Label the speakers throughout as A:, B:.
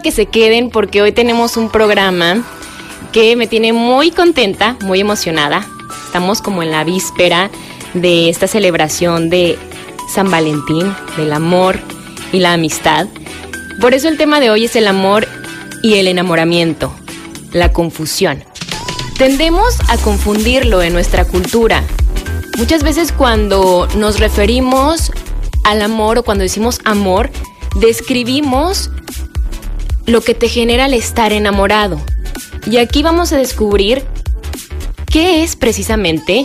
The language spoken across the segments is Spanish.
A: que se queden porque hoy tenemos un programa que me tiene muy contenta, muy emocionada. Estamos como en la víspera de esta celebración de San Valentín, del amor y la amistad. Por eso el tema de hoy es el amor y el enamoramiento, la confusión. Tendemos a confundirlo en nuestra cultura. Muchas veces cuando nos referimos al amor o cuando decimos amor, describimos lo que te genera el estar enamorado. Y aquí vamos a descubrir qué es precisamente,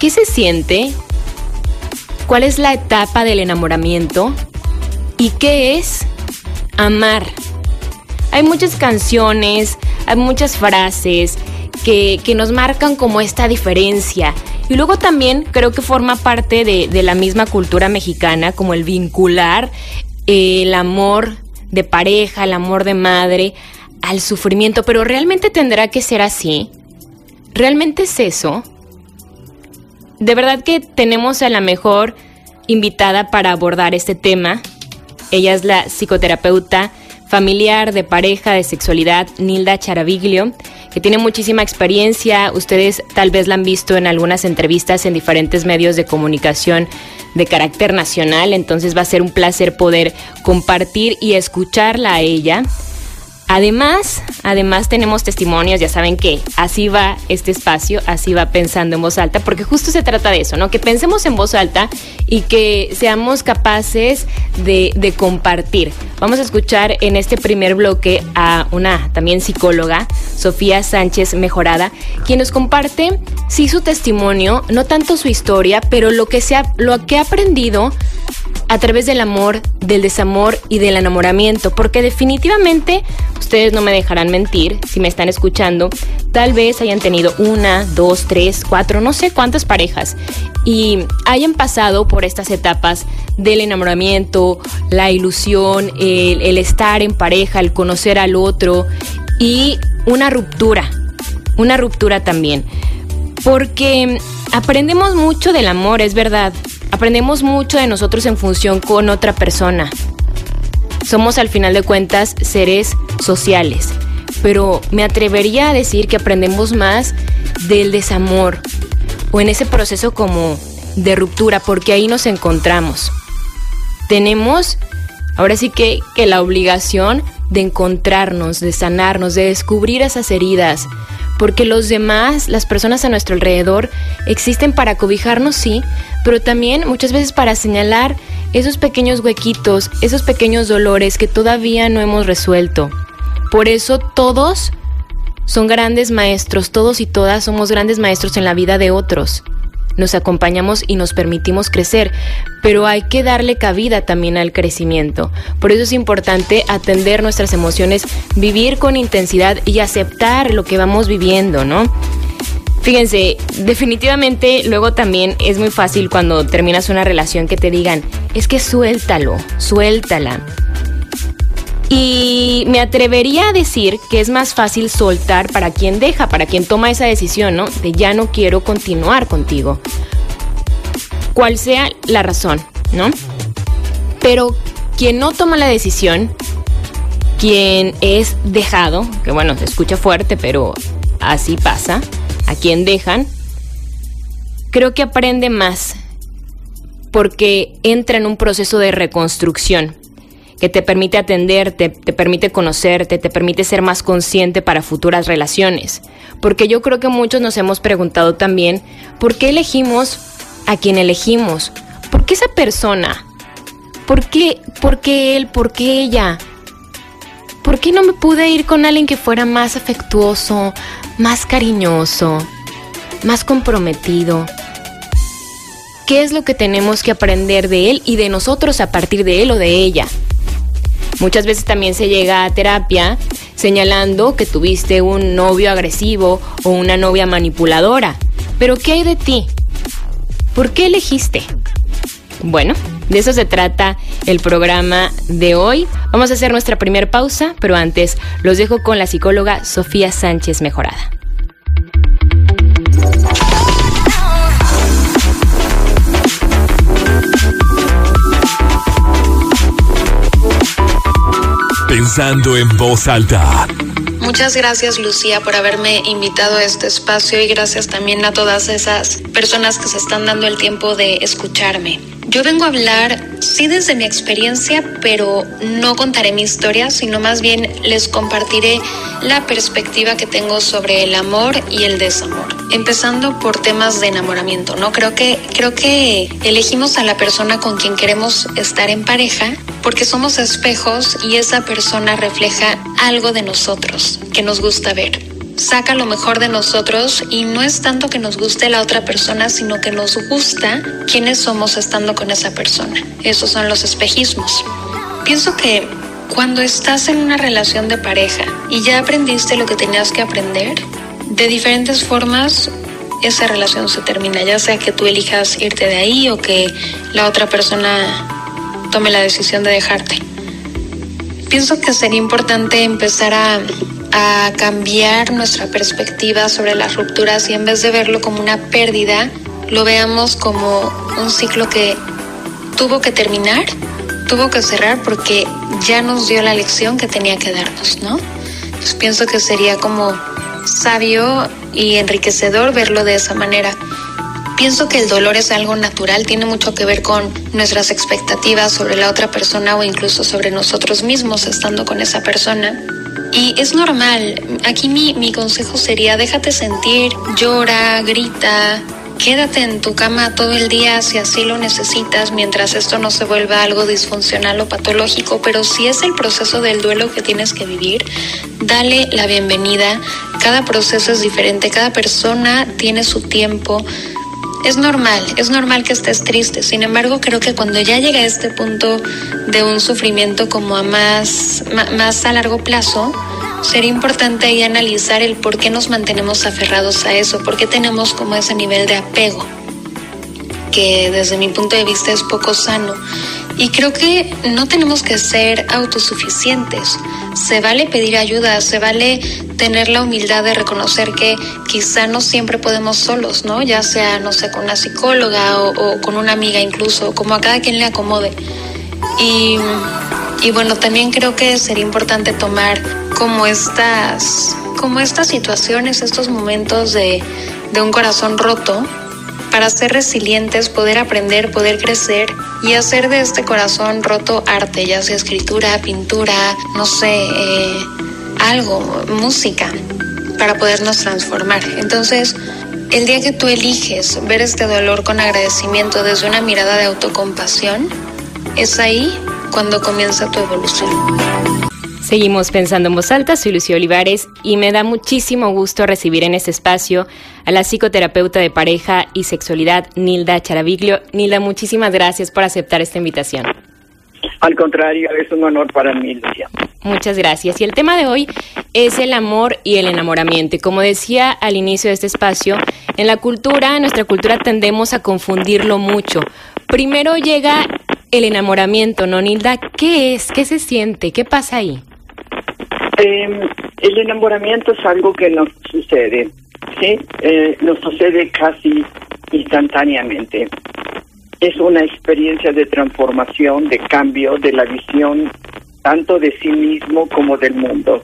A: qué se siente, cuál es la etapa del enamoramiento y qué es amar. Hay muchas canciones, hay muchas frases que, nos marcan como esta diferencia. Y luego también creo que forma parte de, de la misma cultura mexicana, como el vincular el amor de pareja, el amor de madre, al sufrimiento, pero ¿realmente tendrá que ser así? ¿Realmente es eso? De verdad que tenemos a la mejor invitada para abordar este tema. Ella es la psicoterapeuta familiar, de pareja, de sexualidad, Nilda Charaviglio, que tiene muchísima experiencia. Ustedes tal vez la han visto en algunas entrevistas en diferentes medios de comunicación de carácter nacional, entonces va a ser un placer poder compartir y escucharla a ella. Además, además tenemos testimonios, ya saben que así va este espacio, así va pensando en voz alta, porque justo se trata de eso, ¿no? Que pensemos en voz alta y que seamos capaces de, compartir. Vamos a escuchar en este primer bloque a una también psicóloga, Sofía Sánchez Mejorada, quien nos comparte, sí, su testimonio, no tanto su historia, pero lo que, se ha, lo que ha aprendido a través del amor, del desamor y del enamoramiento, porque definitivamente ustedes no me dejarán mentir si me están escuchando, tal vez hayan tenido una, dos, tres, cuatro, no sé cuántas parejas y hayan pasado por estas etapas del enamoramiento, la ilusión, el, el estar en pareja, el conocer al otro y una ruptura, una ruptura también, porque aprendemos mucho del amor, es verdad, Aprendemos mucho de nosotros en función con otra persona. Somos al final de cuentas seres sociales, pero me atrevería a decir que aprendemos más del desamor o en ese proceso como de ruptura, porque ahí nos encontramos. Tenemos ahora sí que, que la obligación de encontrarnos, de sanarnos, de descubrir esas heridas, porque los demás, las personas a nuestro alrededor, existen para cobijarnos, sí, pero también muchas veces para señalar esos pequeños huequitos, esos pequeños dolores que todavía no hemos resuelto. Por eso todos son grandes maestros, todos y todas somos grandes maestros en la vida de otros nos acompañamos y nos permitimos crecer, pero hay que darle cabida también al crecimiento. Por eso es importante atender nuestras emociones, vivir con intensidad y aceptar lo que vamos viviendo, ¿no? Fíjense, definitivamente luego también es muy fácil cuando terminas una relación que te digan, es que suéltalo, suéltala. Y me atrevería a decir que es más fácil soltar para quien deja, para quien toma esa decisión, ¿no? De ya no quiero continuar contigo. Cual sea la razón, ¿no? Pero quien no toma la decisión, quien es dejado, que bueno, se escucha fuerte, pero así pasa, a quien dejan, creo que aprende más porque entra en un proceso de reconstrucción que te permite atenderte, te permite conocerte, te permite ser más consciente para futuras relaciones. Porque yo creo que muchos nos hemos preguntado también, ¿por qué elegimos a quien elegimos? ¿Por qué esa persona? ¿Por qué, por qué él? ¿Por qué ella? ¿Por qué no me pude ir con alguien que fuera más afectuoso, más cariñoso, más comprometido? ¿Qué es lo que tenemos que aprender de él y de nosotros a partir de él o de ella? Muchas veces también se llega a terapia señalando que tuviste un novio agresivo o una novia manipuladora. Pero ¿qué hay de ti? ¿Por qué elegiste? Bueno, de eso se trata el programa de hoy. Vamos a hacer nuestra primera pausa, pero antes los dejo con la psicóloga Sofía Sánchez Mejorada.
B: Conversando en voz alta.
C: Muchas gracias Lucía por haberme invitado a este espacio y gracias también a todas esas personas que se están dando el tiempo de escucharme. Yo vengo a hablar, sí desde mi experiencia, pero no contaré mi historia, sino más bien les compartiré la perspectiva que tengo sobre el amor y el desamor. Empezando por temas de enamoramiento, ¿no? Creo que, creo que elegimos a la persona con quien queremos estar en pareja porque somos espejos y esa persona refleja algo de nosotros que nos gusta ver saca lo mejor de nosotros y no es tanto que nos guste la otra persona, sino que nos gusta quiénes somos estando con esa persona. Esos son los espejismos. Pienso que cuando estás en una relación de pareja y ya aprendiste lo que tenías que aprender, de diferentes formas esa relación se termina, ya sea que tú elijas irte de ahí o que la otra persona tome la decisión de dejarte. Pienso que sería importante empezar a a cambiar nuestra perspectiva sobre las rupturas y en vez de verlo como una pérdida, lo veamos como un ciclo que tuvo que terminar, tuvo que cerrar porque ya nos dio la lección que tenía que darnos, ¿no? Pues pienso que sería como sabio y enriquecedor verlo de esa manera. Pienso que el dolor es algo natural, tiene mucho que ver con nuestras expectativas sobre la otra persona o incluso sobre nosotros mismos estando con esa persona. Y es normal. Aquí mi, mi consejo sería déjate sentir, llora, grita, Quédate en tu cama todo el día si así lo necesitas mientras esto no se vuelva algo disfuncional o patológico, pero si es el proceso del duelo que tienes que vivir, dale la bienvenida. Cada proceso es diferente, cada persona tiene su tiempo. Es normal, es normal que estés triste. Sin embargo, creo que cuando ya llega a este punto de un sufrimiento como a más, más a largo plazo, sería importante ahí analizar el por qué nos mantenemos aferrados a eso, por qué tenemos como ese nivel de apego, que desde mi punto de vista es poco sano. Y creo que no tenemos que ser autosuficientes. Se vale pedir ayuda, se vale tener la humildad de reconocer que quizá no siempre podemos solos, ¿no? Ya sea, no sé, con una psicóloga o, con una amiga incluso, como a cada quien le acomode. Y, y bueno, también creo que sería importante tomar como estas, como estas situaciones, estos momentos de, de un corazón roto, para ser resilientes, poder aprender, poder crecer y hacer de este corazón roto arte, ya sea escritura, pintura, no sé, eh, algo, música, para podernos transformar. Entonces, el día que tú eliges ver este dolor con agradecimiento desde una mirada de autocompasión, es ahí cuando comienza tu evolución.
A: Seguimos pensando en voz alta, soy Lucía Olivares y me da muchísimo gusto recibir en este espacio a la psicoterapeuta de pareja y sexualidad Nilda Charaviglio. Nilda, muchísimas gracias por aceptar esta invitación.
D: Al contrario, es un honor para mí, Lucía.
A: Muchas gracias. Y el tema de hoy es el amor y el enamoramiento. Y como decía al inicio de este espacio, en la cultura, en nuestra cultura tendemos a confundirlo mucho. Primero llega el enamoramiento, ¿no, Nilda? ¿Qué es? ¿Qué se siente? ¿Qué pasa ahí?
D: Eh, el enamoramiento es algo que nos sucede, ¿sí? Eh, nos sucede casi instantáneamente. Es una experiencia de transformación, de cambio de la visión tanto de sí mismo como del mundo.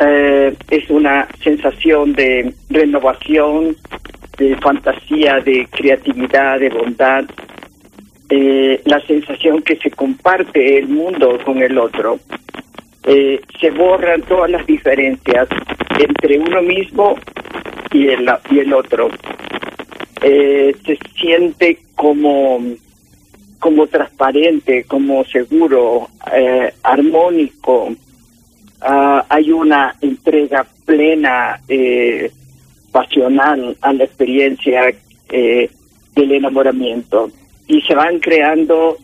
D: Eh, es una sensación de renovación, de fantasía, de creatividad, de bondad, eh, la sensación que se comparte el mundo con el otro eh, se borran todas las diferencias entre uno mismo y el, y el otro. Eh, se siente como, como transparente, como seguro, eh, armónico. Ah, hay una entrega plena, pasional a la experiencia del enamoramiento. Y se van creando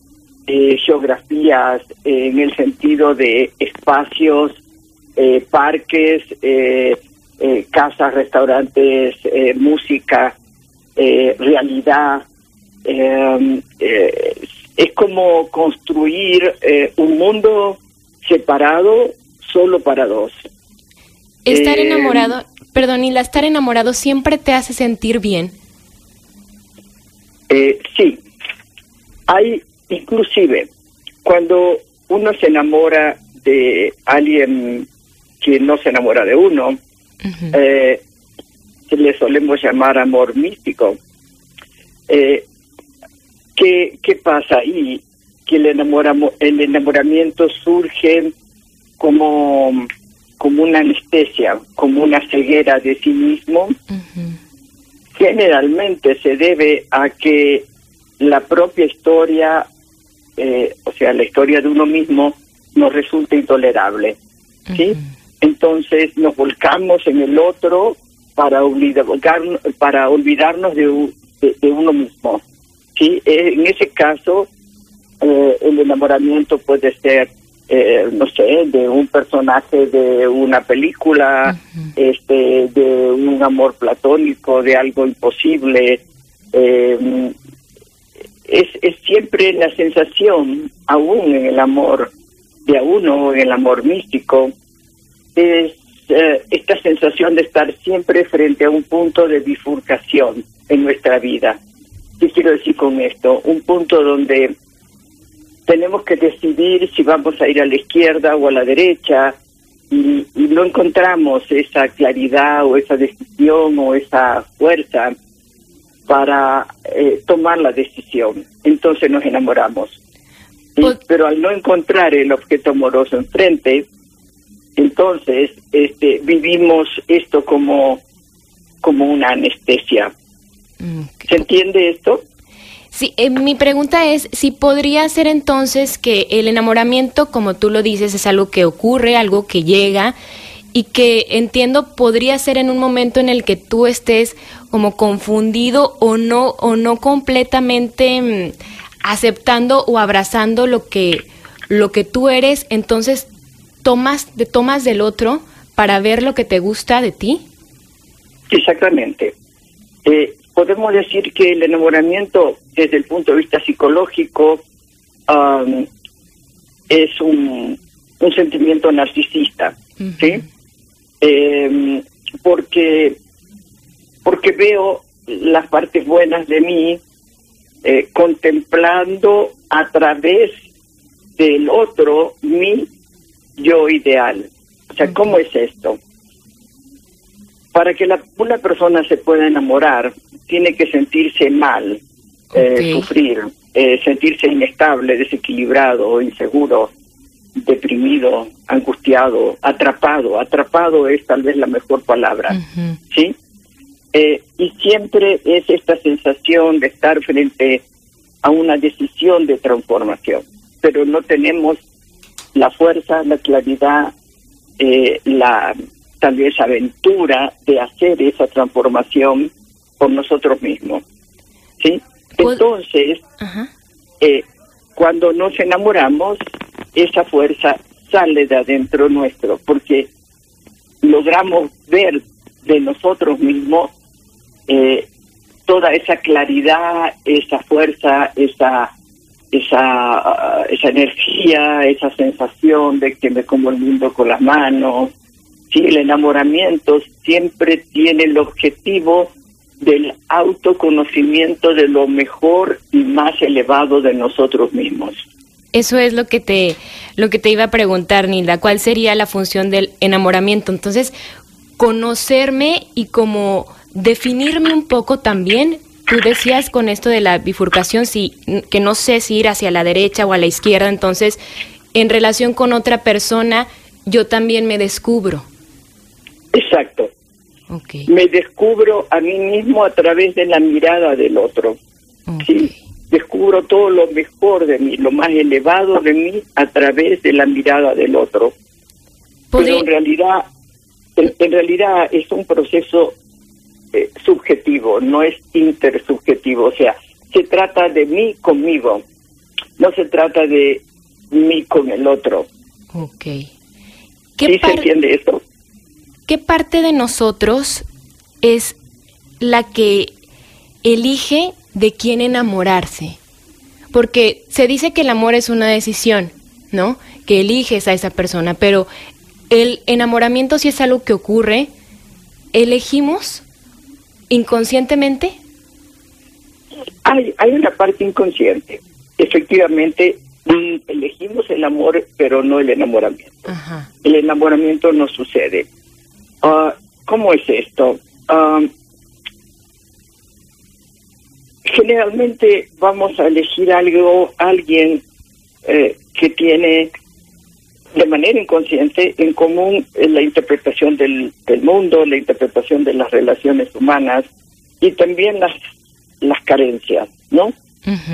D: eh, geografías en el sentido de espacios, eh, parques, eh, eh casas, restaurantes, eh, música, realidad. es como construir un mundo separado solo para dos.
A: Estar enamorado, perdón, y la estar enamorado siempre te hace sentir bien.
D: sí, hay Inclusive, cuando uno se enamora de alguien que no se enamora de uno, eh, le solemos llamar amor místico. Eh, ¿qué, ¿Qué pasa ahí? Que el, enamoramo, el enamoramiento surge como, como una anestesia, como una ceguera de sí mismo. Generalmente se debe a que la propia historia, eh, o sea, la historia de uno mismo, nos resulta intolerable. ¿sí? Entonces nos volcamos en el otro para, olvidar, para olvidarnos de, de, uno mismo. ¿sí? Eh, en ese caso, eh, el enamoramiento puede ser, eh, no sé, de un personaje de una película, este, de un amor platónico, de algo imposible. Es, es siempre la sensación, aún en el amor de a uno, en el amor místico, es eh, esta sensación de estar siempre frente a un punto de bifurcación en nuestra vida. ¿Qué quiero decir con esto? Un punto donde tenemos que decidir si vamos a ir a la izquierda o a la derecha y, no encontramos esa claridad o esa decisión o esa fuerza para eh, tomar la decisión. Entonces nos enamoramos. Pues Pero al no encontrar el objeto amoroso enfrente, entonces, este, vivimos esto como, como una anestesia. ¿Se entiende esto?
A: Sí, eh, mi pregunta es si podría ser entonces que el enamoramiento, como tú lo dices, es algo que ocurre, algo que llega y que entiendo podría ser en un momento en el que tú estés como confundido o no o no completamente mm, aceptando o abrazando lo que lo que tú eres, entonces tomas, de, tomas del otro para ver lo que te gusta de ti?
D: Exactamente. Eh, podemos decir que el enamoramiento desde el punto de vista psicológico es un, un, sentimiento narcisista, ¿sí? Em, porque, porque veo las partes buenas de mí eh, contemplando a través del otro mi yo ideal. O sea, ¿cómo es esto? Para que la, una persona se pueda enamorar, tiene que sentirse mal, eh, sufrir, eh, sentirse inestable, desequilibrado, inseguro, deprimido, angustiado, atrapado. Atrapado es tal vez la mejor palabra, ¿sí? Eh, y siempre es esta sensación de estar frente a una decisión de transformación, pero no tenemos la fuerza, la claridad, eh, la tal vez aventura de hacer esa transformación por nosotros mismos. ¿Sí? Entonces, eh, cuando nos enamoramos, esa fuerza sale de adentro nuestro, porque logramos ver de nosotros mismos eh, toda esa claridad, esa fuerza, esa esa, esa energía, esa sensación de que me como el mundo con las manos. Sí, el enamoramiento siempre tiene el objetivo del autoconocimiento de lo mejor y más elevado de nosotros mismos.
A: Eso es lo que te lo que te iba a preguntar, Nilda, ¿cuál sería la función del enamoramiento? Entonces, conocerme y como definirme un poco también Tú decías con esto de la bifurcación, si, que no sé si ir hacia la derecha o a la izquierda, entonces, en relación con otra persona, yo también me descubro.
D: Exacto. Okay. Me descubro a mí mismo a través de la mirada del otro. ¿sí? Descubro todo lo mejor de mí, lo más elevado de mí a través de la mirada del otro. Pero en realidad, en realidad es un proceso eh, subjetivo, no es intersubjetivo, o sea, se trata de mí conmigo, no se trata de mí con el otro.
A: Ok.
D: ¿Qué ¿Sí se entiende esto?
A: ¿Qué parte de nosotros es la que elige de quién enamorarse? Porque se dice que el amor es una decisión, ¿no? Que eliges a esa persona, pero el enamoramiento si es algo que ocurre, elegimos inconscientemente?
D: Hay, hay una parte inconsciente. Efectivamente, Y elegimos el amor, pero no el enamoramiento.
A: Ajá.
D: El enamoramiento no sucede. Ah, ¿Cómo es esto? Ah, generalmente vamos a elegir algo, alguien eh, que tiene de manera inconsciente en común eh, la interpretación del, del mundo, la interpretación de las relaciones humanas y también las, las carencias, ¿no?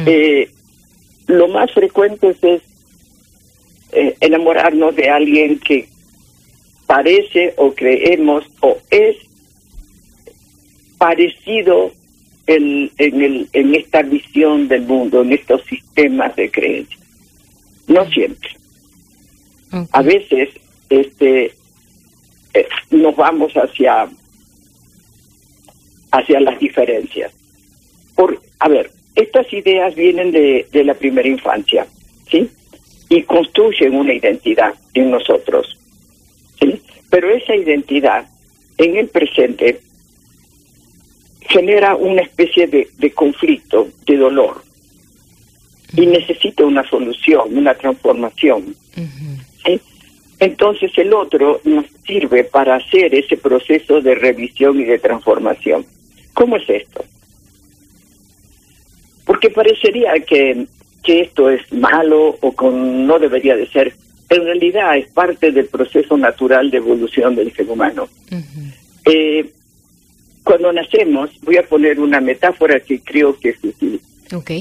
D: Eh, lo más frecuente es eh, enamorarnos de alguien que parece o creemos o es parecido en, en, el, en esta visión del mundo, en estos sistemas de creencias. No siempre. A veces este eh, nos vamos hacia hacia las diferencias. Por, a ver, estas ideas vienen de, de la primera infancia, ¿sí? Y construyen una identidad en nosotros, ¿sí? Pero esa identidad en el presente genera una especie de, de conflicto, de dolor, y necesita una solución, una transformación. Entonces el otro nos sirve para hacer ese proceso de revisión y de transformación. ¿Cómo es esto? Porque parecería que, que esto es malo o con, no debería de ser. En realidad es parte del proceso natural de evolución del ser humano. Eh, cuando nacemos, voy a poner una metáfora que creo que es útil.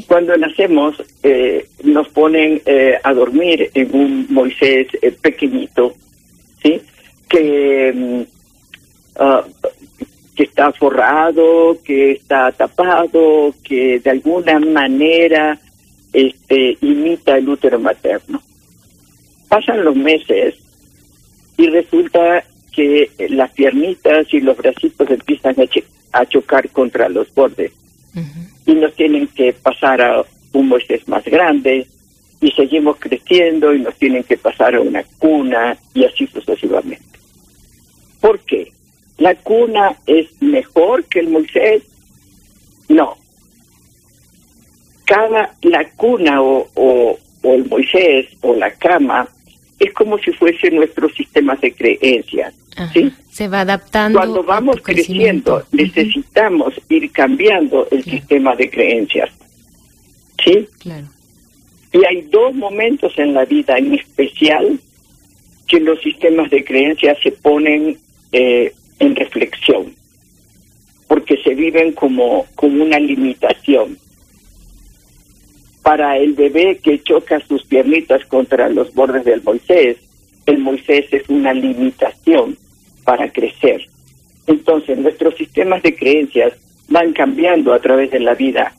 D: Cuando nacemos, eh, nos ponen eh, a dormir en un Moisés eh, pequeñito, ¿sí? Que, ah, que está forrado, que está tapado, que de alguna manera este, imita el útero materno. Pasan los meses y resulta que las piernitas y los bracitos empiezan a, chocar contra los bordes
A: Ujú.
D: Y nos tienen que pasar a un Moisés más grande y seguimos creciendo y nos tienen que pasar a una cuna y así sucesivamente. ¿Por qué? ¿La cuna es mejor que el Moisés? No. Cada, la cuna o, o, o el Moisés o la cama es como si fuese nuestro sistema de creencias.
A: Ajá.
D: ¿sí?
A: Se va adaptando.
D: Cuando vamos creciendo, necesitamos ir cambiando el
A: Claro.
D: sistema de creencias. ¿Sí?
A: Claro.
D: Y hay dos momentos en la vida en especial que los sistemas de creencias se ponen eh, en reflexión, porque se viven como, como una limitación. Para el bebé que choca sus piernitas contra los bordes del Moisés, el Moisés es una limitación para crecer. Entonces, nuestros sistemas de creencias van cambiando a través de la vida.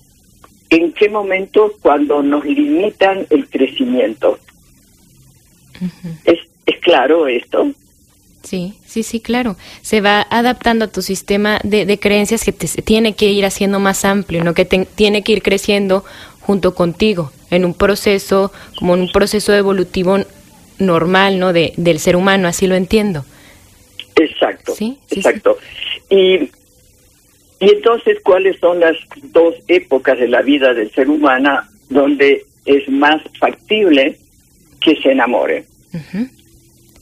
D: ¿En qué momento? Cuando nos limitan el crecimiento. ¿Es, es claro esto?
A: Sí, sí, sí, claro. Se va adaptando a tu sistema de, de creencias que te, se tiene que ir haciendo más amplio, ¿no? Que te- tiene que ir creciendo junto contigo en un proceso, como en un proceso evolutivo normal, ¿no? De, del ser humano, así lo entiendo.
D: Exacto.
A: Sí, sí,
D: exacto. Y, y entonces, ¿cuáles son las dos épocas de la vida del ser humano donde es más factible que se enamore?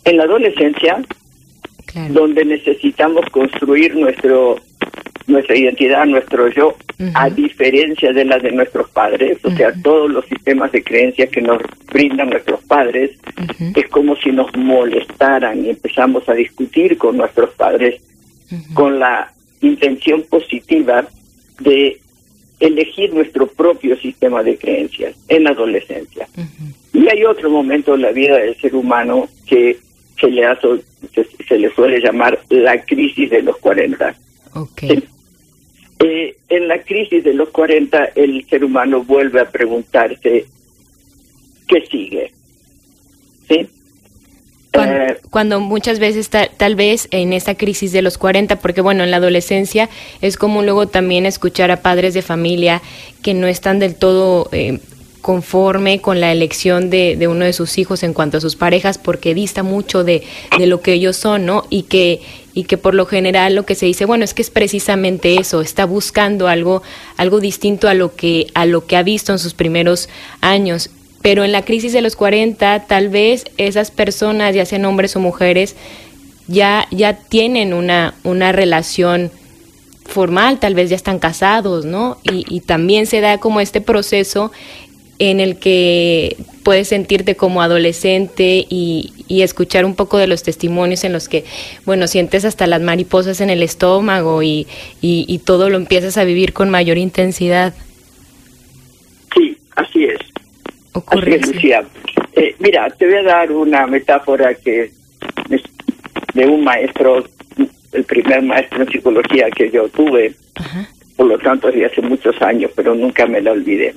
D: En la adolescencia,
A: Claro.
D: donde necesitamos construir nuestro nuestra identidad, nuestro yo, a diferencia de la de nuestros padres, o sea, todos los sistemas de creencias que nos brindan nuestros padres, es como si nos molestaran y empezamos a discutir con nuestros padres con la intención positiva de elegir nuestro propio sistema de creencias en la adolescencia. Y hay otro momento en la vida del ser humano que se le, ha sol- se, se le suele llamar la crisis de los 40.
A: Ok.
D: Eh, en la crisis de los 40 el ser humano vuelve a preguntarse qué sigue. ¿Sí?
A: Cuando,
D: Eh,
A: cuando muchas veces ta- tal vez en esta crisis de los 40, porque bueno, en la adolescencia es común luego también escuchar a padres de familia que no están del todo eh, conforme con la elección de, de uno de sus hijos en cuanto a sus parejas, porque dista mucho de, de lo que ellos son, ¿no? Y que, y que por lo general lo que se dice, bueno, es que es precisamente eso, está buscando algo, algo distinto a lo que, a lo que ha visto en sus primeros años pero en la crisis de los 40 tal vez esas personas, ya sean hombres o mujeres, ya, ya tienen una, una relación formal, tal vez ya están casados, ¿no? Y, y también se da como este proceso en el que puedes sentirte como adolescente y, y, escuchar un poco de los testimonios en los que, bueno, sientes hasta las mariposas en el estómago y, y, y todo lo empiezas a vivir con mayor intensidad.
D: Sí, así es.
A: Ocurre
D: así es, Lucía. Eh, mira, te voy a dar una metáfora que es de un maestro, el primer maestro en psicología que yo tuve,
A: Ajá.
D: por lo tanto, desde hace muchos años, pero nunca me la olvidé.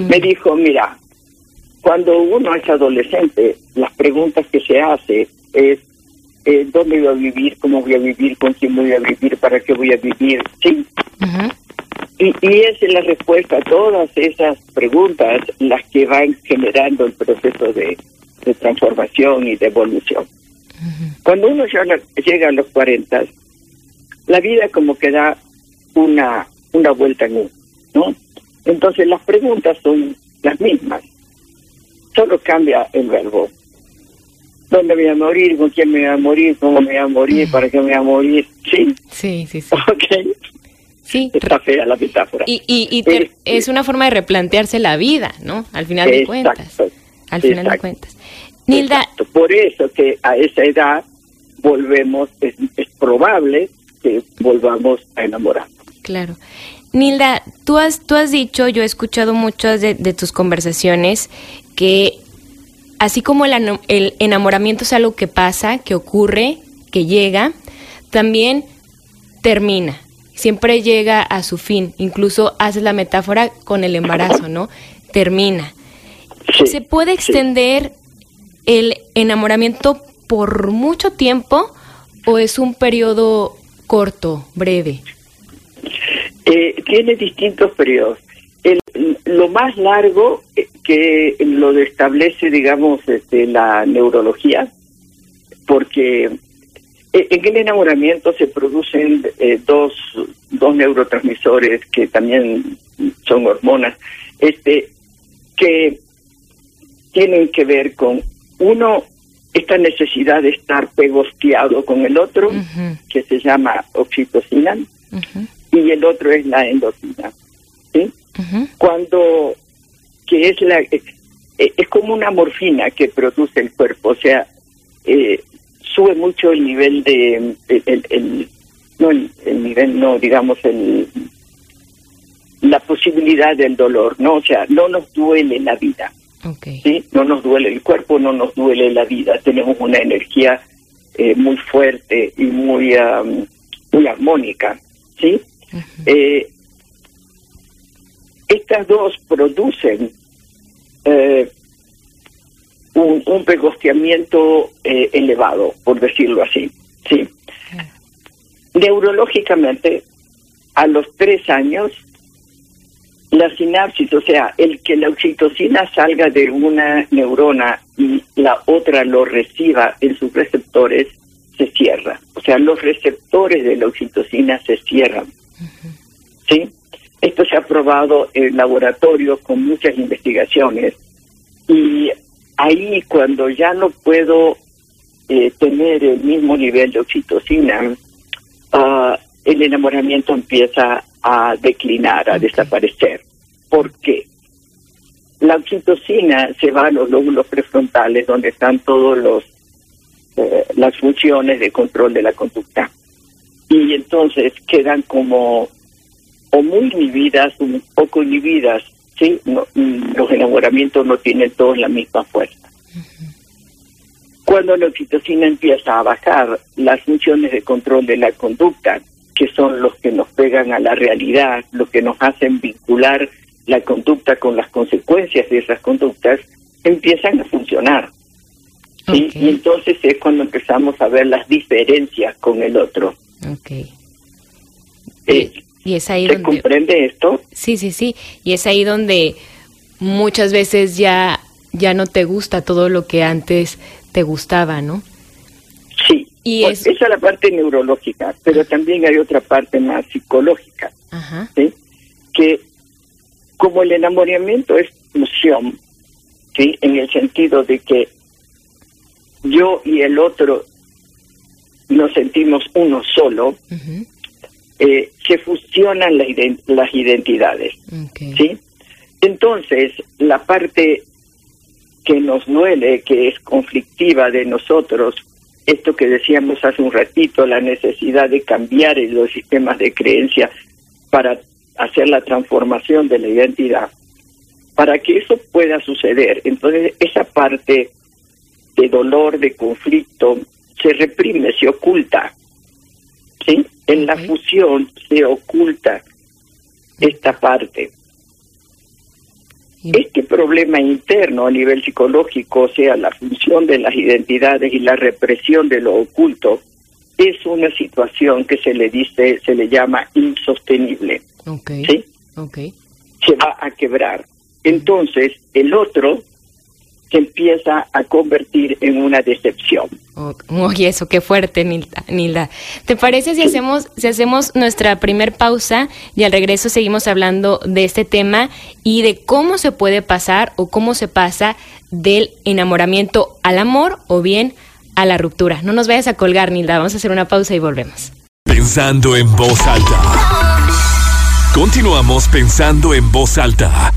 D: Me dijo, mira, cuando uno es adolescente, las preguntas que se hace es eh, dónde voy a vivir, cómo voy a vivir, con quién voy a vivir, para qué voy a vivir, ¿sí? Y, y esa es la respuesta a todas esas preguntas las que van generando el proceso de, de transformación y de evolución. Cuando uno ya la- llega a los 40, la vida como que da una, una vuelta en uno, ¿no? Entonces las preguntas son las mismas, solo cambia el verbo. ¿Dónde me voy a morir? ¿Con quién me voy a morir? ¿Cómo me voy a morir? ¿Para qué me voy a morir? ¿Sí?
A: Sí, sí, sí.
D: Ok.
A: Sí,
D: Está fea la metáfora.
A: Y, y, y te- es una forma de replantearse la vida, ¿no? Al final de cuentas. Al final de cuentas. Nilda,
D: Exacto. Por eso que a esa edad volvemos, es, es probable que volvamos a enamorarnos.
A: claro. Nilda, tú has, tú has dicho, yo he escuchado muchas de, de tus conversaciones, que así como el, el enamoramiento es algo que pasa, que ocurre, que llega, también termina. Siempre llega a su fin. Incluso haces la metáfora con el embarazo, ¿no? Termina.
D: Sí,
A: ¿Se puede
D: sí.
A: extender el enamoramiento por mucho tiempo o es un periodo corto, breve?
D: Eh, tiene distintos periodos. El, lo más largo eh, que lo establece, digamos, este, la neurología, porque eh, en el enamoramiento se producen eh, dos, dos neurotransmisores que también son hormonas, este, que tienen que ver con, uno, esta necesidad de estar pegosteado con el otro, que se llama oxitocina, y el otro es la endorfina. ¿sí? Cuando, que es la, eh, eh, es como una morfina que produce el cuerpo, o sea, eh, sube mucho el nivel de, el, el- el- no el, el nivel, no, digamos, el la posibilidad del dolor, ¿no? O sea, no nos duele la vida. ¿sí? No nos duele el cuerpo, no nos duele la vida, tenemos una energía eh, muy fuerte y muy, am, muy armónica, ¿sí? Eh, estas dos producen eh, un, un pegosteamiento eh, elevado, por decirlo así. ¿sí? Neurológicamente, a los tres años, la sinapsis, o sea, el que la oxitocina salga de una neurona y la otra lo reciba en sus receptores, se cierra. O sea, los receptores de la oxitocina se cierran. ¿Sí? Esto se ha probado en laboratorios con muchas investigaciones y ahí cuando ya no puedo eh, tener el mismo nivel de oxitocina, ah, el enamoramiento empieza a declinar, a desaparecer. ¿Por qué? La oxitocina se va a los lóbulos prefrontales donde están todos los eh, las funciones de control de la conducta y entonces quedan como o muy inhibidas, un poco inhibidas, ¿sí? No, los enamoramientos no tienen todos la misma fuerza. Cuando la oxitocina empieza a bajar, las funciones de control de la conducta, que son los que nos pegan a la realidad, los que nos hacen vincular la conducta con las consecuencias de esas conductas, empiezan a funcionar. Y entonces es cuando empezamos a ver las diferencias con el otro.
A: Ok.
D: Eh,
A: Y es ahí
D: ¿Se
A: donde...
D: comprende esto?
A: Sí, sí, sí. Y es ahí donde muchas veces ya, ya no te gusta todo lo que antes te gustaba, ¿no?
D: Sí.
A: Y
D: Pues
A: es-
D: Esa es la parte neurológica, pero también hay otra parte más psicológica,
A: Ajá.
D: ¿sí? Que como el enamoramiento es emoción, ¿sí? En el sentido de que yo y el otro nos sentimos uno solo, eh, se fusionan las identidades, ¿sí? Entonces, la parte que nos duele, que es conflictiva de nosotros, esto que decíamos hace un ratito, la necesidad de cambiar los sistemas de creencia para hacer la transformación de la identidad, para que eso pueda suceder, entonces esa parte de dolor, de conflicto, se reprime, se oculta. ¿sí? En la fusión se oculta esta parte. Este problema interno a nivel psicológico, o sea, la función de las identidades y la represión de lo oculto, es una situación que se le dice, se le llama insostenible. ¿Sí? Se va a quebrar. Entonces, el otro se empieza a convertir en una decepción.
A: Oye, eso qué fuerte, Nilda. ¿Te parece si hacemos si hacemos nuestra primer pausa y al regreso seguimos hablando de este tema y de cómo se puede pasar o cómo se pasa del enamoramiento al amor o bien a la ruptura? No nos vayas a colgar, Nilda. Vamos a hacer una pausa y volvemos.
B: Pensando en voz alta. Continuamos pensando en voz alta.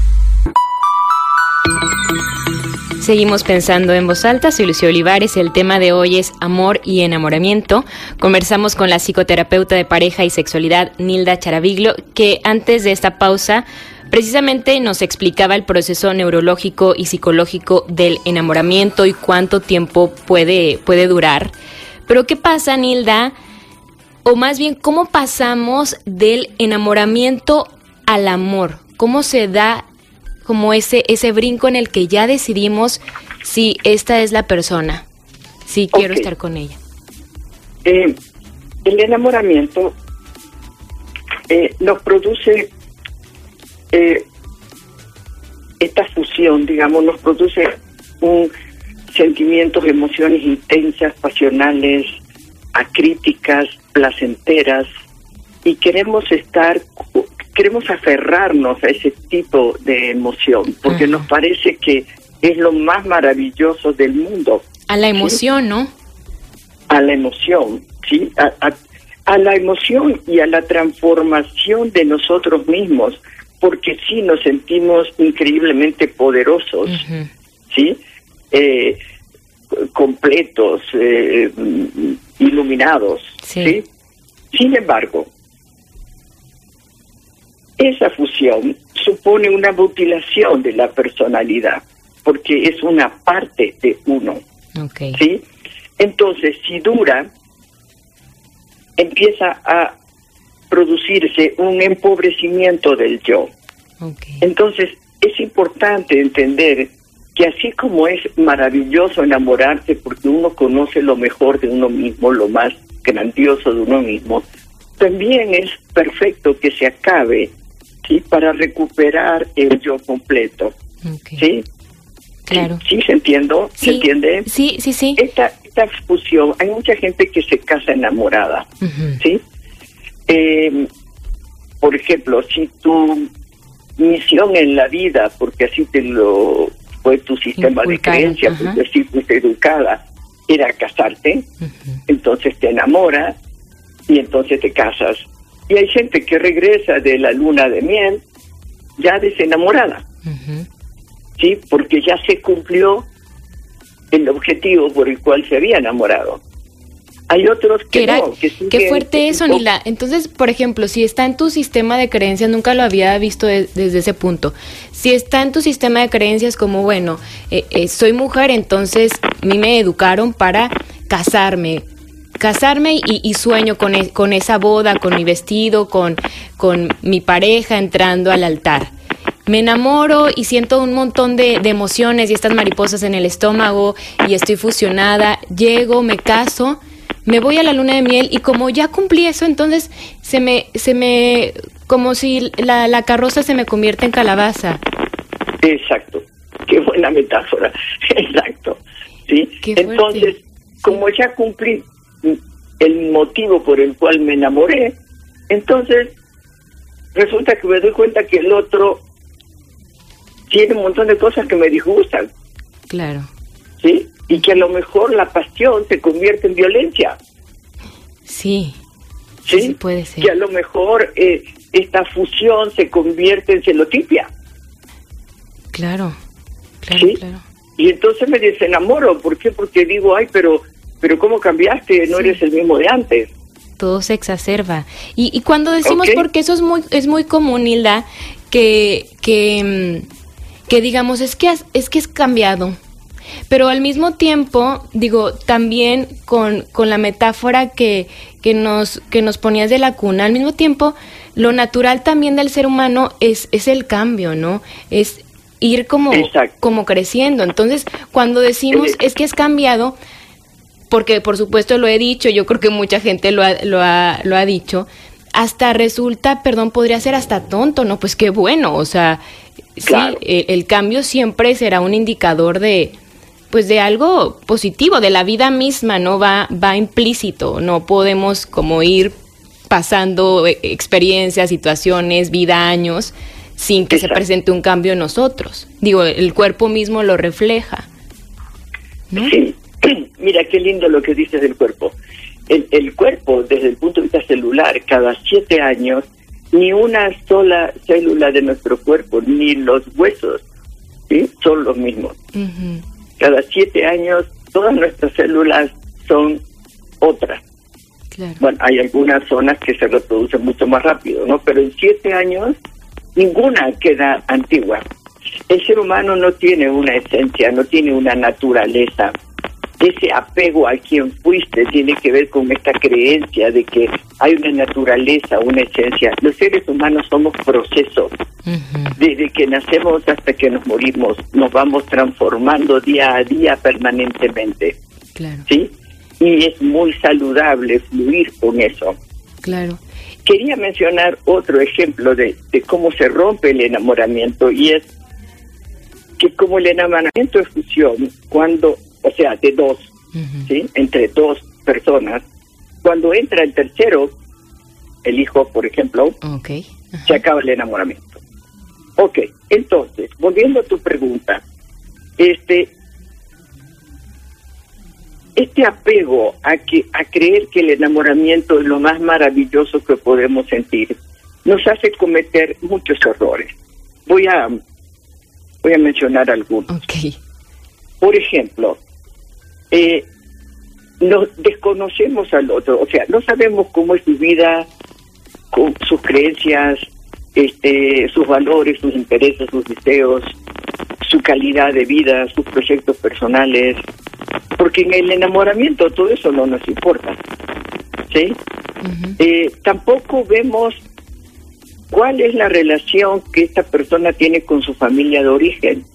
A: Seguimos pensando en voz alta, soy Lucio Olivares, el tema de hoy es amor y enamoramiento. Conversamos con la psicoterapeuta de pareja y sexualidad Nilda Charaviglio, que antes de esta pausa precisamente nos explicaba el proceso neurológico y psicológico del enamoramiento y cuánto tiempo puede, puede durar. Pero ¿qué pasa, Nilda? O más bien, ¿cómo pasamos del enamoramiento al amor? ¿Cómo se da como ese, ese brinco en el que ya decidimos si esta es la persona, si quiero estar con ella.
D: Eh, el enamoramiento eh, nos produce eh, esta fusión, digamos, nos produce un sentimientos, emociones intensas, pasionales, acríticas, placenteras, y queremos estar queremos aferrarnos a ese tipo de emoción, porque nos parece que es lo más maravilloso del mundo.
A: A la emoción, ¿no?
D: A la emoción, sí, a, la emoción y a la transformación de nosotros mismos, porque sí nos sentimos increíblemente poderosos, sí, eh, completos, eh, iluminados, ¿sí? Sin embargo, esa fusión supone una mutilación de la personalidad, porque es una parte de uno. ¿Sí? Entonces, si dura, empieza a producirse un empobrecimiento del yo. Entonces, es importante entender que así como es maravilloso enamorarse porque uno conoce lo mejor de uno mismo, lo más grandioso de uno mismo, también es perfecto que se acabe ¿sí? Para recuperar el yo completo. ¿Sí?
A: Claro.
D: ¿Sí, se entiendo? ¿Se entiende?
A: Sí, sí, sí.
D: Esta, esta fusión, hay mucha gente que se casa enamorada, ¿sí? Eh, por ejemplo, si tu misión en la vida, porque así te lo fue tu sistema de creencia, porque así fuiste educada, era casarte, entonces te enamoras y entonces te casas. Y hay gente que regresa de la luna de miel ya desenamorada, ¿sí? Porque ya se cumplió el objetivo por el cual se había enamorado. Hay otros que no, que
A: Qué fuerte eso, Nila. Entonces, por ejemplo, si está en tu sistema de creencias, nunca lo había visto desde ese punto. Si está en tu sistema de creencias como, bueno, eh, eh, soy mujer, entonces a mí me educaron para casarme, casarme y, sueño con, e, con, esa boda, con mi vestido, con, con mi pareja entrando al altar. Me enamoro y siento un montón de, emociones y estas mariposas en el estómago y estoy fusionada. Llego, me caso, me voy a la luna de miel y como ya cumplí eso, entonces se me, se me, como si la, la carroza se me convierte en calabaza.
D: Exacto. Qué buena metáfora. Exacto. ¿Sí? Entonces, como ya cumplí el motivo por el cual me enamoré, entonces resulta que me doy cuenta que el otro tiene un montón de cosas que me disgustan.
A: Claro.
D: ¿Sí? Y que a lo mejor la pasión se convierte en violencia.
A: Sí.
D: ¿Sí?
A: puede ser.
D: Que a lo mejor eh, esta fusión se convierte en celotipia.
A: Claro. Claro,
D: ¿Sí?
A: claro.
D: Y entonces me desenamoro. ¿Por qué? Porque digo, ay, pero, pero ¿cómo cambiaste? No
A: Sí.
D: eres el mismo de antes.
A: todo se exacerba. Y, y cuando decimos, porque eso es muy, es muy común, Hilda, que, que, mm, que digamos, es que, has- es que es cambiado. Pero al mismo tiempo, digo, también con, con la metáfora que, que, nos, que nos ponías de la cuna, al mismo tiempo, lo natural también del ser humano es, es el cambio, ¿no? Es ir como,
D: Exacto.
A: como creciendo. Entonces, cuando decimos es que es cambiado, porque por supuesto lo he dicho, yo creo que mucha gente lo ha, lo ha, lo ha dicho, hasta resulta, perdón, podría ser hasta tonto, ¿no? Pues qué bueno, o sea,
D: Claro.
A: sí, el, el cambio siempre será un indicador de, pues de algo positivo, de la vida misma, ¿no? Va, va implícito, no podemos como ir pasando eh, experiencias, situaciones, vida, años, sin que se presente un cambio en nosotros. Digo, el cuerpo mismo lo refleja. ¿no?
D: Sí. Mira, qué lindo lo que dices del cuerpo. El, el cuerpo, desde el punto de vista celular, cada siete años, ni una sola célula de nuestro cuerpo, ni los huesos, ¿sí? son los mismos. Cada siete años, todas nuestras células son otras.
A: Claro.
D: Bueno, hay algunas zonas que se reproducen mucho más rápido, ¿no? Pero en siete años, ninguna queda antigua. El ser humano no tiene una esencia, no tiene una naturaleza. Ese apego a quien fuiste tiene que ver con esta creencia de que hay una naturaleza, una esencia. Los seres humanos somos procesos. Desde que nacemos hasta que nos morimos, nos vamos transformando día a día permanentemente.
A: Claro,
D: ¿sí? Y es muy saludable fluir con eso.
A: claro.
D: Quería mencionar otro ejemplo de, de cómo se rompe el enamoramiento y es que como el enamoramiento es fusión, cuando, o sea, de dos. ¿sí? Entre dos personas, cuando entra el tercero, el hijo, por ejemplo, se acaba el enamoramiento. Ok, entonces, volviendo a tu pregunta, este, este apego a que a creer que el enamoramiento es lo más maravilloso que podemos sentir nos hace cometer muchos errores. Voy a voy a mencionar algunos.
A: Ok.
D: Por ejemplo, eh, nos desconocemos al otro, o sea, no sabemos cómo es su vida, con sus creencias, este, sus valores, sus intereses, sus deseos, su calidad de vida, sus proyectos personales, porque en el enamoramiento todo eso no nos importa, ¿sí? Eh, tampoco vemos cuál es la relación que esta persona tiene con su familia de origen.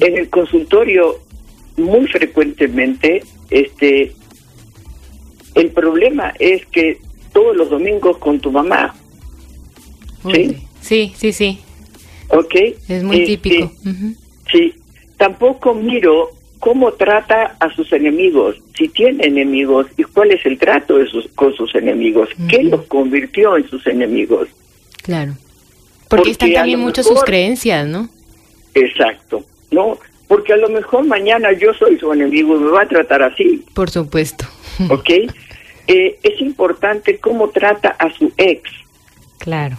D: En el consultorio, muy frecuentemente, este, el problema es que todos los domingos con tu mamá, ¿sí?
A: Sí, sí, sí.
D: ¿ok?
A: Es muy
D: Este,
A: típico.
D: Sí, tampoco miro cómo trata a sus enemigos, si tiene enemigos y cuál es el trato de sus, con sus enemigos, qué
A: Ujú.
D: los convirtió en sus enemigos.
A: Claro. Porque,
D: Porque
A: están también mucho sus creencias, ¿no?
D: Exacto, ¿no? Porque a lo mejor mañana yo soy su enemigo y me va a tratar así,
A: Por supuesto.
D: ¿ok? Eh, es importante cómo trata a su ex.
A: Claro.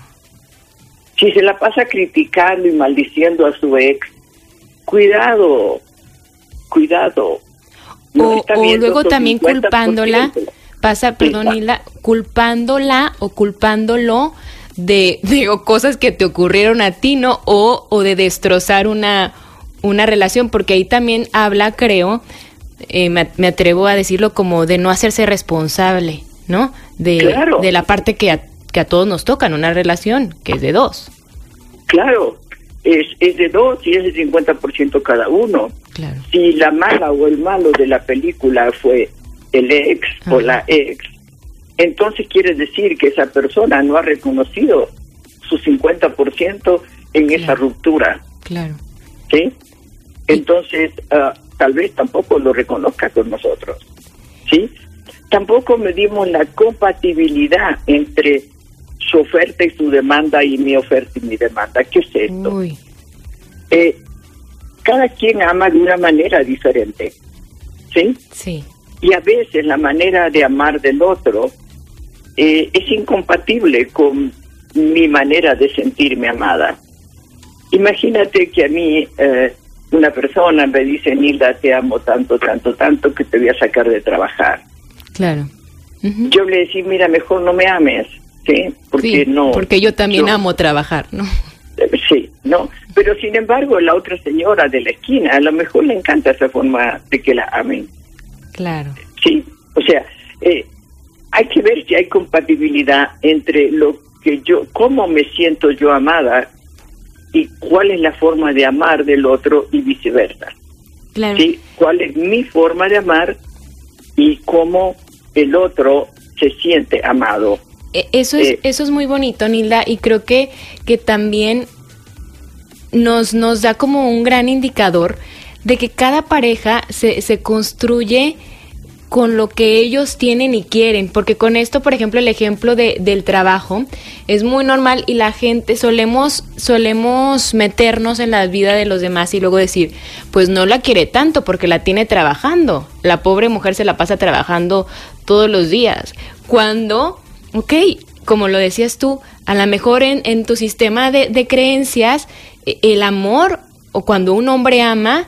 D: Si se la pasa criticando y maldiciendo a su ex, cuidado, cuidado. No
A: o, luego también
D: 50%.
A: culpándola, pasa, perdón. Hilda, culpándola o culpándolo de, de o cosas que te ocurrieron a ti, ¿no? O, o de destrozar una, una relación, porque ahí también habla, creo, eh, me, me atrevo a decirlo como de no hacerse responsable, ¿no? De,
D: Claro.
A: de la parte que a, que a todos nos toca en una relación, que es de dos.
D: Claro, es, es de dos y es de 50% cada uno.
A: Claro.
D: Si la mala o el malo de la película fue el ex o
A: Ajá.
D: la ex, entonces quiere decir que esa persona no ha reconocido su 50% en esa ruptura,
A: Claro.
D: ¿sí? Entonces, ah, tal vez tampoco lo reconozca con nosotros, ¿sí? Tampoco medimos la compatibilidad entre su oferta y su demanda y mi oferta y mi demanda. ¿Qué es esto? Eh, cada quien ama de una manera diferente, ¿sí?
A: Sí.
D: Y a veces la manera de amar del otro eh, es incompatible con mi manera de sentirme amada. Imagínate que a mí eh, una persona me dice, Nilda, te amo tanto, tanto, tanto que te voy a sacar de trabajar.
A: Claro.
D: Yo le decía, mira, mejor no me ames, ¿sí? Porque
A: Sí,
D: no.
A: porque yo también
D: yo-
A: amo trabajar, ¿no?
D: Eh, Sí, no. Pero sin embargo, la otra señora de la esquina, a lo mejor le encanta esa forma de que la amen.
A: Claro.
D: Sí, o sea, eh, hay que ver si hay compatibilidad entre lo que yo, cómo me siento yo amada y cuál es la forma de amar del otro y viceversa.
A: Claro.
D: ¿sí? ¿Cuál es mi forma de amar y cómo el otro se siente amado?
A: E- Eso es,
D: Eh.
A: eso es muy bonito, Nilda, y creo que, que también nos, nos da como un gran indicador de que cada pareja se, se construye con lo que ellos tienen y quieren, porque con esto, por ejemplo, el ejemplo de, del trabajo es muy normal y la gente solemos solemos meternos en la vida de los demás y luego decir, pues no la quiere tanto porque la tiene trabajando. La pobre mujer se la pasa trabajando todos los días. Cuando, ok, como lo decías tú, a lo mejor en, en tu sistema de, de creencias, e- el amor o cuando un hombre ama,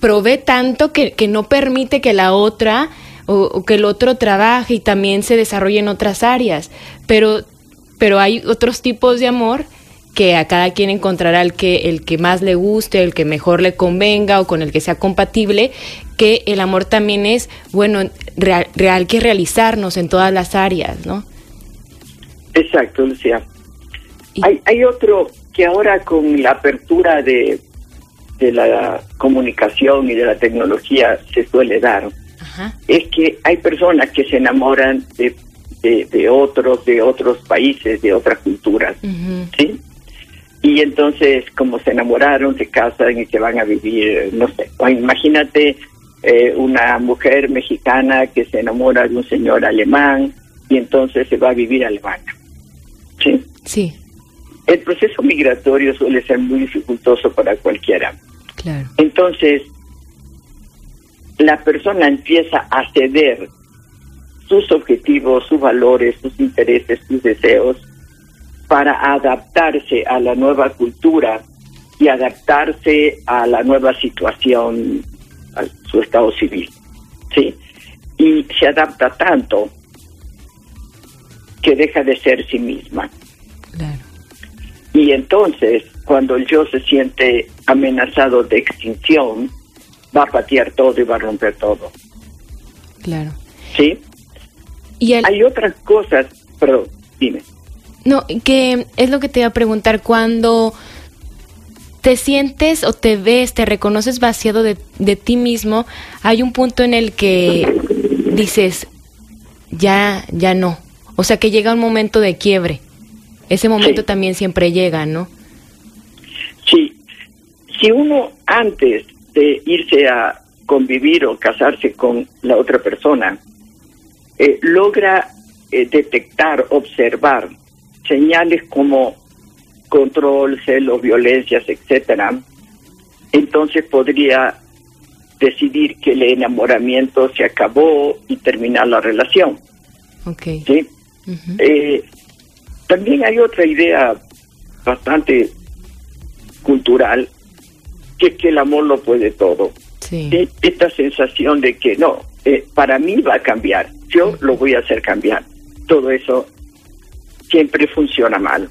A: provee tanto que, que no permite que la otra o, o que el otro trabaje y también se desarrolle en otras áreas. Pero, pero hay otros tipos de amor que a cada quien encontrará el que, el que más le guste, el que mejor le convenga o con el que sea compatible, que el amor también es, bueno, real, real que realizarnos en todas las áreas, ¿no?
D: Exacto, Lucía.
A: Y-
D: Hay, hay otro que ahora con la apertura de, de la comunicación y de la tecnología se suele dar,
A: Ajá.
D: es que hay personas que se enamoran de, de, de otros, de otros países, de otras culturas. ¿sí? Y entonces, como se enamoraron, se casan y se van a vivir, no sé, o imagínate eh, una mujer mexicana que se enamora de un señor alemán y entonces se va a vivir a Alemania, ¿sí?
A: Sí,
D: El proceso migratorio suele ser muy dificultoso para cualquiera.
A: claro.
D: Entonces, la persona empieza a ceder sus objetivos, sus valores, sus intereses, sus deseos para adaptarse a la nueva cultura y adaptarse a la nueva situación, a su estado civil. ¿sí? Y se adapta tanto que deja de ser sí misma. Y entonces, cuando el yo se siente amenazado de extinción, va a patear todo y va a romper todo.
A: Claro.
D: ¿Sí?
A: Y el,
D: Hay otras cosas, perdón, dime.
A: No, que es lo que te iba a preguntar, cuando te sientes o te ves, te reconoces vaciado de, de ti mismo, hay un punto en el que dices, ya, ya no. O sea, que llega un momento de quiebre. Ese momento
D: Sí.
A: también siempre llega, ¿no?
D: Sí, si uno antes de irse a convivir o casarse con la otra persona, eh, logra eh, detectar, observar señales como control, celos, violencias, etcétera, entonces podría decidir que el enamoramiento se acabó y terminar la relación.
A: Ok.
D: ¿sí? Eh, también hay otra idea bastante cultural, que es que el amor lo puede todo.
A: Sí.
D: ¿sí? Esta sensación de que no, eh, para mí va a cambiar, yo lo voy a hacer cambiar. Todo eso siempre funciona mal.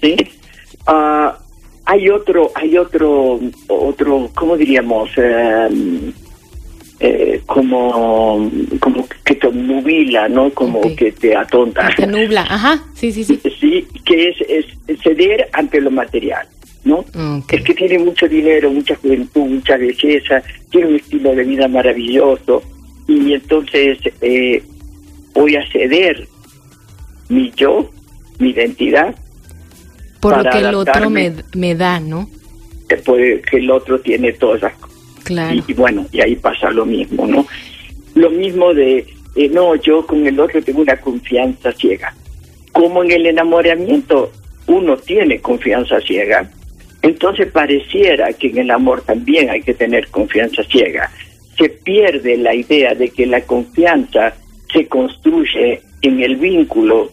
D: ¿sí? Ah, hay otro, hay otro, otro, ¿cómo diríamos? Eh, eh, como, como que te nubila, ¿no? Como que te atonta.
A: Te nubla, ajá, sí, sí, sí.
D: Sí, que es, es ceder ante lo material, ¿no? Es que tiene mucho dinero, mucha juventud, mucha belleza, tiene un estilo de vida maravilloso y entonces eh, voy a ceder mi yo, mi identidad,
A: Por lo que el otro me, da, ¿no?
D: después que el otro tiene todas cosas. Y bueno, y ahí pasa lo mismo, ¿no? Lo mismo de, eh, no, yo con el otro tengo una confianza ciega. Como en el enamoramiento uno tiene confianza ciega, Entonces pareciera que en el amor también hay que tener confianza ciega. Se pierde la idea de que la confianza se construye en el vínculo,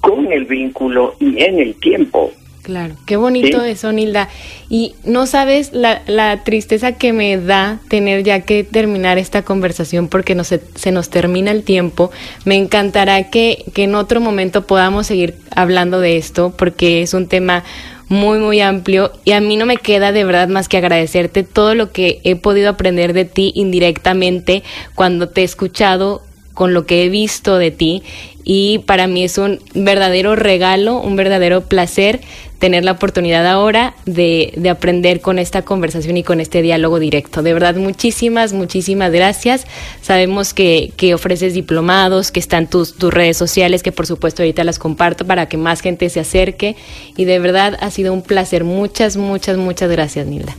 D: con el vínculo y en el tiempo.
A: Claro, qué bonito eso, Nilda. Y no sabes la, la, tristeza que me da tener ya que terminar esta conversación porque no se, se nos termina el tiempo. Me encantará que, que en otro momento podamos seguir hablando de esto porque es un tema muy, muy amplio y a mí no me queda de verdad más que agradecerte todo lo que he podido aprender de ti indirectamente cuando te he escuchado con lo que he visto de ti y para mí es un verdadero regalo, un verdadero placer tener la oportunidad ahora de, de, aprender con esta conversación y con este diálogo directo. De verdad, muchísimas, muchísimas gracias. Sabemos que, que ofreces diplomados, que están tus, tus redes sociales, que por supuesto ahorita las comparto para que más gente se acerque. Y de verdad ha sido un placer. Muchas, muchas, muchas gracias, Nilda.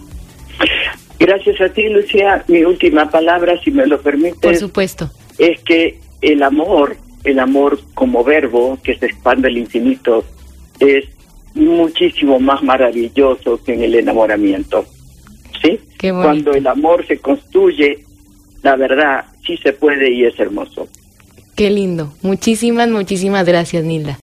D: Gracias a ti, Lucía. Mi última palabra, si me lo permites.
A: Por supuesto.
D: Es que el amor, el amor como verbo que se expande al infinito, es muchísimo más maravilloso que en el enamoramiento. ¿Sí? Cuando el amor se construye, la verdad sí se puede y es hermoso.
A: Qué lindo. Muchísimas, muchísimas gracias, Nilda.